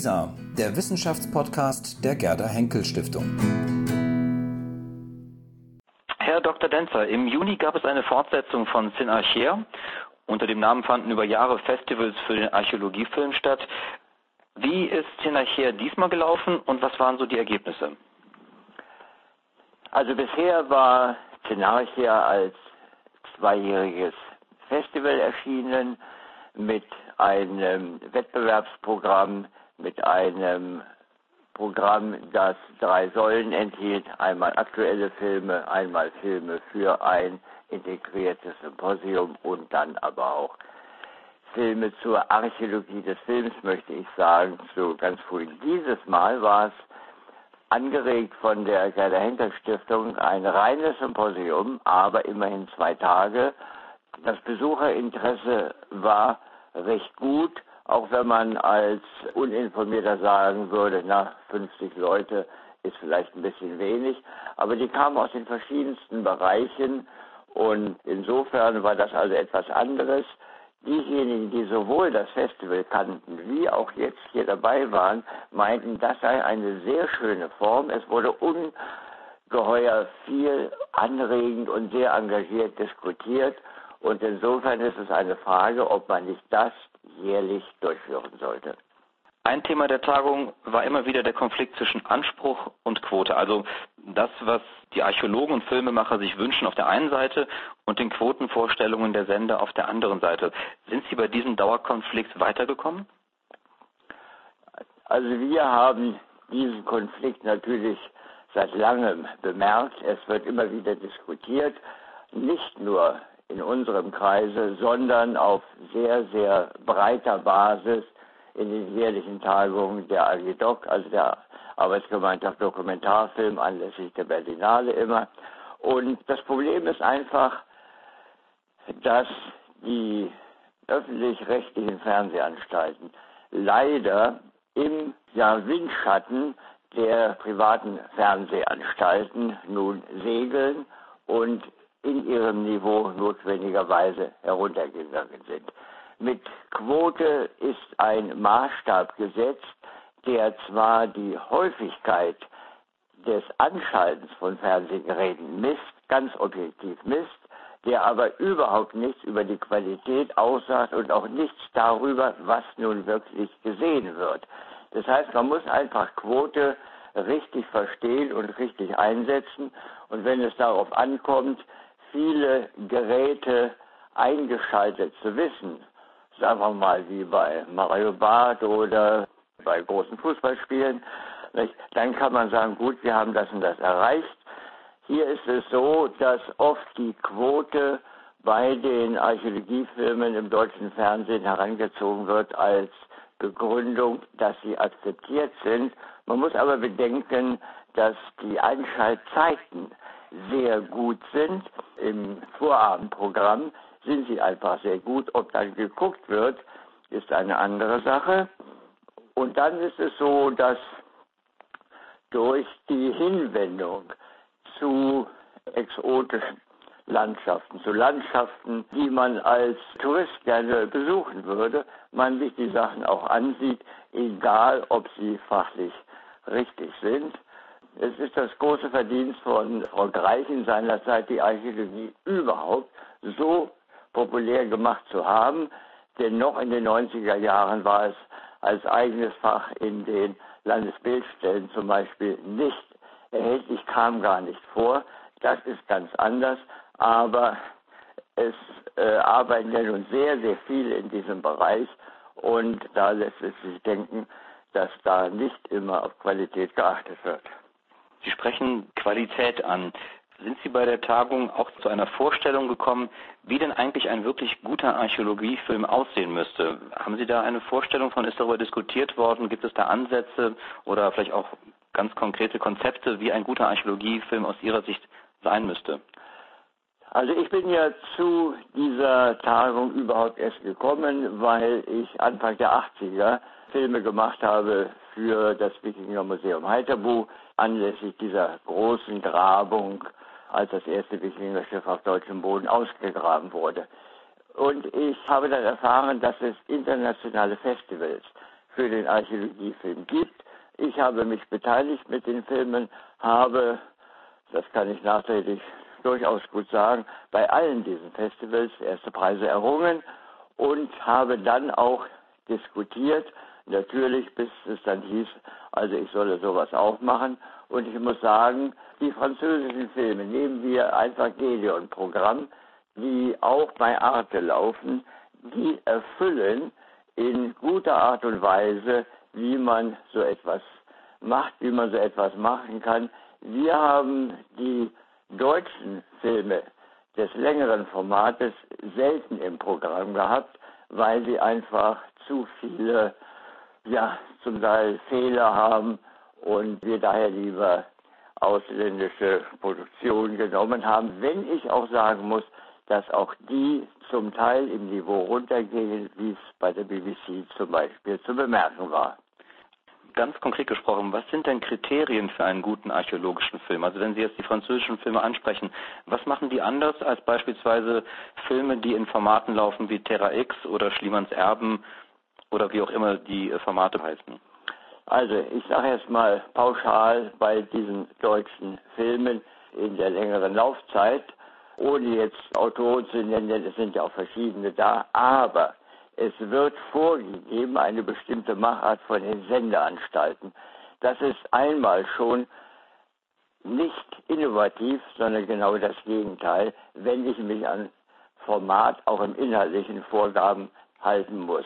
WISA, der Wissenschaftspodcast der Gerda Henkel Stiftung. Herr Dr. Denzer, im Juni gab es eine Fortsetzung von Sin Archer. Unter dem Namen fanden über Jahre Festivals für den Archäologiefilm statt. Wie ist Sin Archer diesmal gelaufen und was waren so die Ergebnisse? Also bisher war Archer als zweijähriges Festival erschienen mit einem Wettbewerbsprogramm, mit einem Programm, das drei Säulen enthielt, einmal aktuelle Filme, einmal Filme für ein integriertes Symposium und dann aber auch Filme zur Archäologie des Films, möchte ich sagen, so ganz früh. Dieses Mal war es angeregt von der Gerda Henkel Stiftung ein reines Symposium, aber immerhin zwei Tage. Das Besucherinteresse war recht gut, auch wenn man als Uninformierter sagen würde, na, 50 Leute ist vielleicht ein bisschen wenig, aber die kamen aus den verschiedensten Bereichen und insofern war das also etwas anderes. Diejenigen, die sowohl das Festival kannten, wie auch jetzt hier dabei waren, meinten, das sei eine sehr schöne Form. Es wurde ungeheuer viel anregend und sehr engagiert diskutiert. Und insofern ist es eine Frage, ob man nicht das jährlich durchführen sollte. Ein Thema der Tagung war immer wieder der Konflikt zwischen Anspruch und Quote. Also das, was die Archäologen und Filmemacher sich wünschen auf der einen Seite und den Quotenvorstellungen der Sender auf der anderen Seite. Sind Sie bei diesem Dauerkonflikt weitergekommen? Also wir haben diesen Konflikt natürlich seit langem bemerkt. Es wird immer wieder diskutiert, nicht nur in unserem Kreise, sondern auf sehr, sehr breiter Basis in den jährlichen Tagungen der AGDOC, also der Arbeitsgemeinschaft Dokumentarfilm anlässlich der Berlinale immer. Und das Problem ist einfach, dass die öffentlich-rechtlichen Fernsehanstalten leider im ja, Windschatten der privaten Fernsehanstalten nun segeln und in ihrem Niveau notwendigerweise heruntergegangen sind. Mit Quote ist ein Maßstab gesetzt, der zwar die Häufigkeit des Anschaltens von Fernsehgeräten misst, ganz objektiv misst, der aber überhaupt nichts über die Qualität aussagt und auch nichts darüber, was nun wirklich gesehen wird. Das heißt, man muss einfach Quote richtig verstehen und richtig einsetzen. Und wenn es darauf ankommt, viele Geräte eingeschaltet zu wissen, sagen wir mal wie bei Mario Barth oder bei großen Fußballspielen, nicht? dann kann man sagen, gut, wir haben das und das erreicht. Hier ist es so, dass oft die Quote bei den Archäologiefilmen im deutschen Fernsehen herangezogen wird als Begründung, dass sie akzeptiert sind. Man muss aber bedenken, dass die Einschaltzeiten sehr gut sind. Im Vorabendprogramm sind sie einfach sehr gut. Ob dann geguckt wird, ist eine andere Sache. Und dann ist es so, dass durch die Hinwendung zu exotischen Landschaften, zu Landschaften, die man als Tourist gerne besuchen würde, man sich die Sachen auch ansieht, egal ob sie fachlich richtig sind. Es ist das große Verdienst von Frau Greichen seinerzeit, die Archäologie überhaupt so populär gemacht zu haben, denn noch in den 90er Jahren war es als eigenes Fach in den Landesbildstellen zum Beispiel nicht erhältlich, kam gar nicht vor. Das ist ganz anders, aber es äh, arbeiten ja nun sehr, sehr viele in diesem Bereich und da lässt es sich denken, dass da nicht immer auf Qualität geachtet wird. Sie sprechen Qualität an. Sind Sie bei der Tagung auch zu einer Vorstellung gekommen, wie denn eigentlich ein wirklich guter Archäologiefilm aussehen müsste? Haben Sie da eine Vorstellung von, ist darüber diskutiert worden? Gibt es da Ansätze oder vielleicht auch ganz konkrete Konzepte, wie ein guter Archäologiefilm aus Ihrer Sicht sein müsste? Also ich bin ja zu dieser Tagung überhaupt erst gekommen, weil ich Anfang der 80er Filme gemacht habe für das Wikinger Museum Heiterbu anlässlich dieser großen Grabung, als das erste Wikingerschiff auf deutschem Boden ausgegraben wurde. Und ich habe dann erfahren, dass es internationale Festivals für den Archäologiefilm gibt. Ich habe mich beteiligt mit den Filmen, habe, das kann ich nachträglich durchaus gut sagen, bei allen diesen Festivals erste Preise errungen und habe dann auch diskutiert, natürlich bis es dann hieß, also ich solle sowas auch machen. Und ich muss sagen, die französischen Filme, nehmen wir einfach Gedeon-Programm, die auch bei Arte laufen, die erfüllen in guter Art und Weise, wie man so etwas macht, wie man so etwas machen kann. Wir haben die deutschen Filme des längeren Formates selten im Programm gehabt, weil sie einfach zu viele, ja, zum Teil Fehler haben und wir daher lieber ausländische Produktionen genommen haben, wenn ich auch sagen muss, dass auch die zum Teil im Niveau runtergehen, wie es bei der BBC zum Beispiel zu bemerken war. Ganz konkret gesprochen, was sind denn Kriterien für einen guten archäologischen Film? Also wenn Sie jetzt die französischen Filme ansprechen, was machen die anders als beispielsweise Filme, die in Formaten laufen wie Terra X oder Schliemanns Erben oder wie auch immer die Formate heißen? Also ich sage erst mal pauschal bei diesen deutschen Filmen in der längeren Laufzeit, ohne jetzt Autoren zu nennen, es sind ja auch verschiedene da, aber es wird vorgegeben, eine bestimmte Machart von den Sendeanstalten. Das ist einmal schon nicht innovativ, sondern genau das Gegenteil, wenn ich mich an Format auch im inhaltlichen Vorgaben halten muss.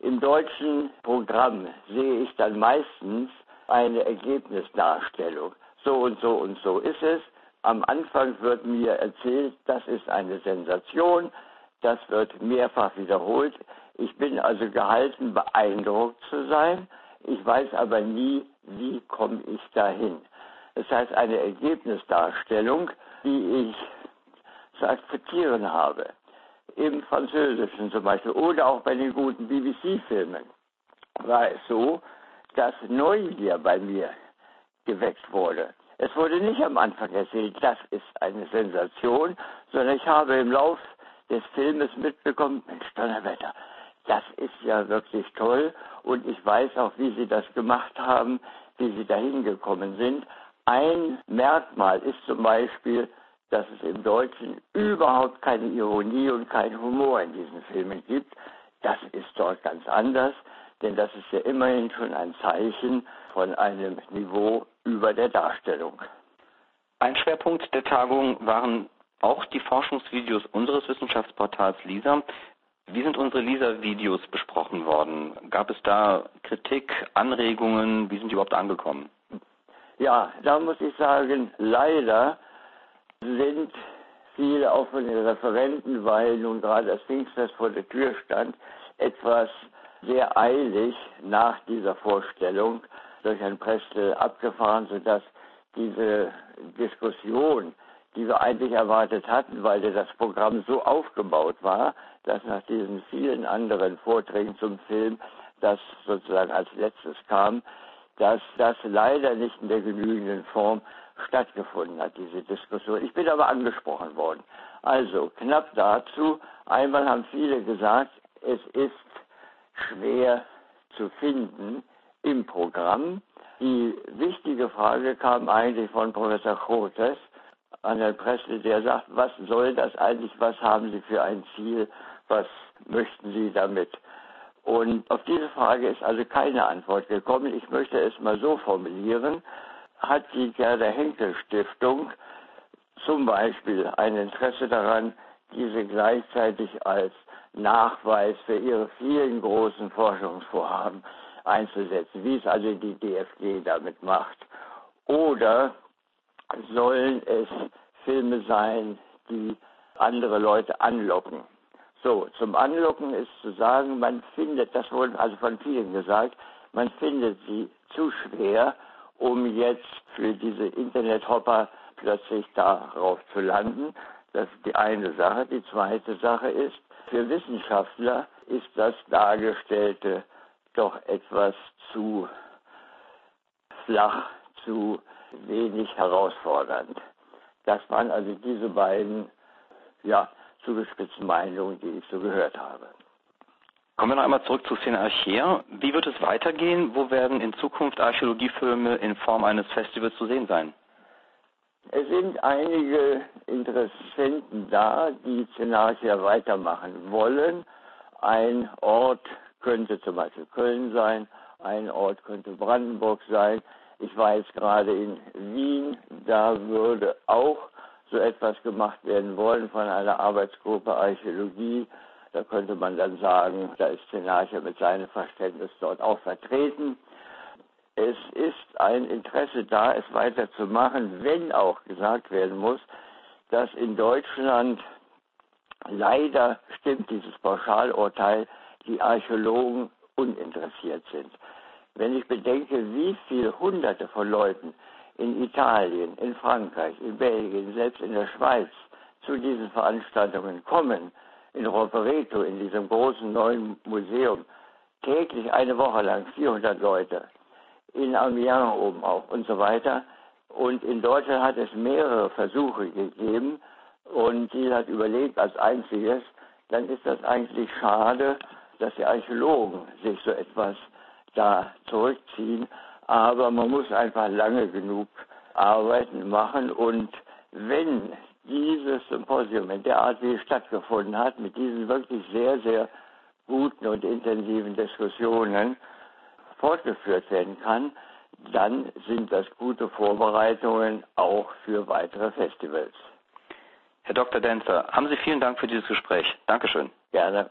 Im deutschen Programm sehe ich dann meistens eine Ergebnisdarstellung. So und so und so ist es. Am Anfang wird mir erzählt, das ist eine Sensation, das wird mehrfach wiederholt. Ich bin also gehalten, beeindruckt zu sein. Ich weiß aber nie, wie komme ich dahin. Das heißt, eine Ergebnisdarstellung, die ich zu akzeptieren habe im Französischen zum Beispiel oder auch bei den guten BBC-Filmen war es so, dass Neugier bei mir geweckt wurde. Es wurde nicht am Anfang erzählt, das ist eine Sensation, sondern ich habe im Lauf des Filmes mitbekommen, Mensch, Donnerwetter, das ist ja wirklich toll und ich weiß auch, wie Sie das gemacht haben, wie Sie dahin gekommen sind. Ein Merkmal ist zum Beispiel, dass es im Deutschen überhaupt keine Ironie und keinen Humor in diesen Filmen gibt. Das ist dort ganz anders, denn das ist ja immerhin schon ein Zeichen von einem Niveau über der Darstellung. Ein Schwerpunkt der Tagung waren auch die Forschungsvideos unseres Wissenschaftsportals LISA. Wie sind unsere LISA-Videos besprochen worden? Gab es da Kritik, Anregungen? Wie sind die überhaupt angekommen? Ja, da muss ich sagen, leider sind viele auch von den Referenten, weil nun gerade das Pfingstfest vor der Tür stand, etwas sehr eilig nach dieser Vorstellung durch Herrn Prestel abgefahren, sodass diese Diskussion, die wir eigentlich erwartet hatten, weil das Programm so aufgebaut war, dass nach diesen vielen anderen Vorträgen zum Film das sozusagen als letztes kam, dass das leider nicht in der genügenden Form stattgefunden hat, diese Diskussion. Ich bin aber angesprochen worden. Also, knapp dazu, einmal haben viele gesagt, es ist schwer zu finden im Programm. Die wichtige Frage kam eigentlich von Professor Chotes an Herrn Pressle, der sagt, was soll das eigentlich, was haben Sie für ein Ziel, was möchten Sie damit? Und auf diese Frage ist also keine Antwort gekommen. Ich möchte es mal so formulieren hat die Gerda Henkel Stiftung zum Beispiel ein Interesse daran, diese gleichzeitig als Nachweis für ihre vielen großen Forschungsvorhaben einzusetzen, wie es also die DFG damit macht. Oder sollen es Filme sein, die andere Leute anlocken? So, zum Anlocken ist zu sagen, man findet, das wurde also von vielen gesagt, man findet sie zu schwer um jetzt für diese Internethopper plötzlich darauf zu landen. Das ist die eine Sache. Die zweite Sache ist, für Wissenschaftler ist das Dargestellte doch etwas zu flach, zu wenig herausfordernd. Das waren also diese beiden, ja, zugespitzten Meinungen, die ich so gehört habe. Kommen wir noch einmal zurück zu Szene Archer. Wie wird es weitergehen? Wo werden in Zukunft Archäologiefilme in Form eines Festivals zu sehen sein? Es sind einige Interessenten da, die Szenarchia weitermachen wollen. Ein Ort könnte zum Beispiel Köln sein, ein Ort könnte Brandenburg sein. Ich war jetzt gerade in Wien, da würde auch so etwas gemacht werden wollen von einer Arbeitsgruppe Archäologie. Da könnte man dann sagen, da ist Szenarche mit seinem Verständnis dort auch vertreten. Es ist ein Interesse da, es weiterzumachen, wenn auch gesagt werden muss, dass in Deutschland leider stimmt dieses Pauschalurteil, die Archäologen uninteressiert sind. Wenn ich bedenke, wie viele Hunderte von Leuten in Italien, in Frankreich, in Belgien, selbst in der Schweiz zu diesen Veranstaltungen kommen, in Rovereto, in diesem großen neuen Museum, täglich eine Woche lang 400 Leute, in Amiens oben auch und so weiter. Und in Deutschland hat es mehrere Versuche gegeben und die hat überlegt als einziges, dann ist das eigentlich schade, dass die Archäologen sich so etwas da zurückziehen. Aber man muss einfach lange genug arbeiten, machen und wenn dieses Symposium in der Art, wie es stattgefunden hat, mit diesen wirklich sehr, sehr guten und intensiven Diskussionen, fortgeführt werden kann, dann sind das gute Vorbereitungen auch für weitere Festivals. Herr Dr. Denzer, haben Sie vielen Dank für dieses Gespräch. Dankeschön. Gerne.